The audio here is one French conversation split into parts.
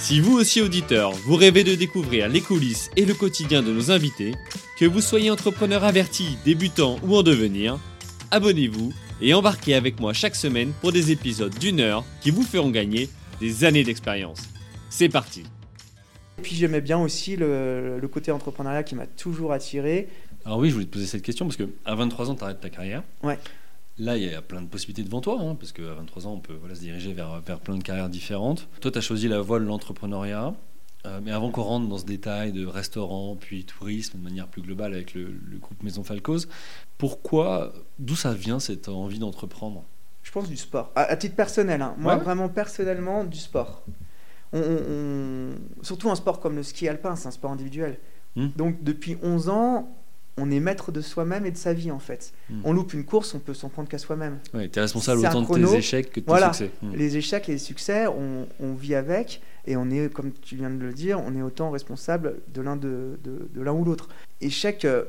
Si vous aussi auditeur, vous rêvez de découvrir les coulisses et le quotidien de nos invités, que vous soyez entrepreneur averti, débutant ou en devenir, abonnez-vous et embarquez avec moi chaque semaine pour des épisodes d'une heure qui vous feront gagner des années d'expérience. C'est parti Et puis j'aimais bien aussi le, le côté entrepreneuriat qui m'a toujours attiré. Alors oui, je voulais te poser cette question parce que à 23 ans, tu arrêtes ta carrière. Ouais. Là, il y a plein de possibilités devant toi, hein, parce qu'à 23 ans, on peut voilà, se diriger vers, vers plein de carrières différentes. Toi, tu as choisi la voie de l'entrepreneuriat. Euh, mais avant qu'on rentre dans ce détail de restaurant, puis tourisme, de manière plus globale avec le, le groupe Maison Falcoz, pourquoi, d'où ça vient cette envie d'entreprendre? Je pense du sport. À, à titre personnel, hein. moi Ouais. vraiment personnellement du sport. On- on- on- Surtout un sport comme le ski alpin, c'est un sport individuel. Hmm. Donc depuis 11 ans, on est maître de soi-même et de sa vie en fait. Hmm. On loupe une course, on peut s'en prendre qu'à soi-même. Ouais, tu es responsable autant de tes échecs que de tes Voilà. succès. Hmm. Les échecs et les succès, on, on vit avec et on est, comme tu viens de le dire, on est autant responsable de l'un de, de- de l'un ou l'autre. Échec, euh,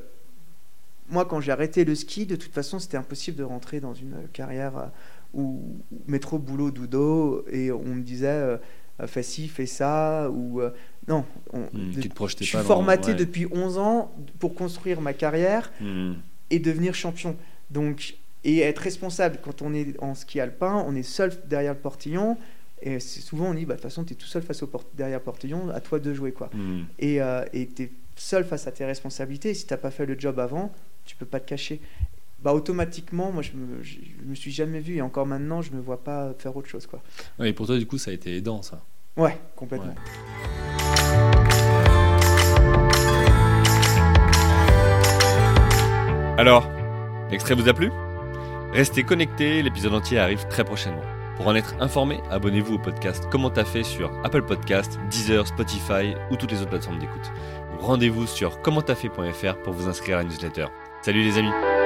moi quand j'ai arrêté le ski, de toute façon c'était impossible de rentrer dans une carrière euh, où métro, boulot, doudo et on me disait euh, fais ci, fais ça ou non. on- de- tu te projetais je suis pas dans- formaté ouais. depuis 11 ans pour construire ma carrière Hmm. et devenir champion. Donc, et être responsable quand on est en ski alpin, on est seul derrière le portillon. Et souvent on dit, bah, de toute façon, tu es tout seul face au port- derrière le portillon, à toi de jouer. quoi. Hmm. Et tu es seul face à tes responsabilités. Et si tu n'as pas fait le job avant, tu peux pas te cacher. Bah, automatiquement, moi, je me, je, je me suis jamais vu. Et encore maintenant, je me vois pas faire autre chose. Quoi. Ouais, et pour toi, du coup, ça a été aidant, ça. Ouais, complètement. Alors, l'extrait vous a plu? Restez connectés, l'épisode entier arrive très prochainement. Pour en être informé, abonnez-vous au podcast Comment t'as fait sur Apple Podcast, Deezer, Spotify ou toutes les autres plateformes d'écoute. Rendez-vous sur commenttafait.fr pour vous inscrire à la newsletter. Salut les amis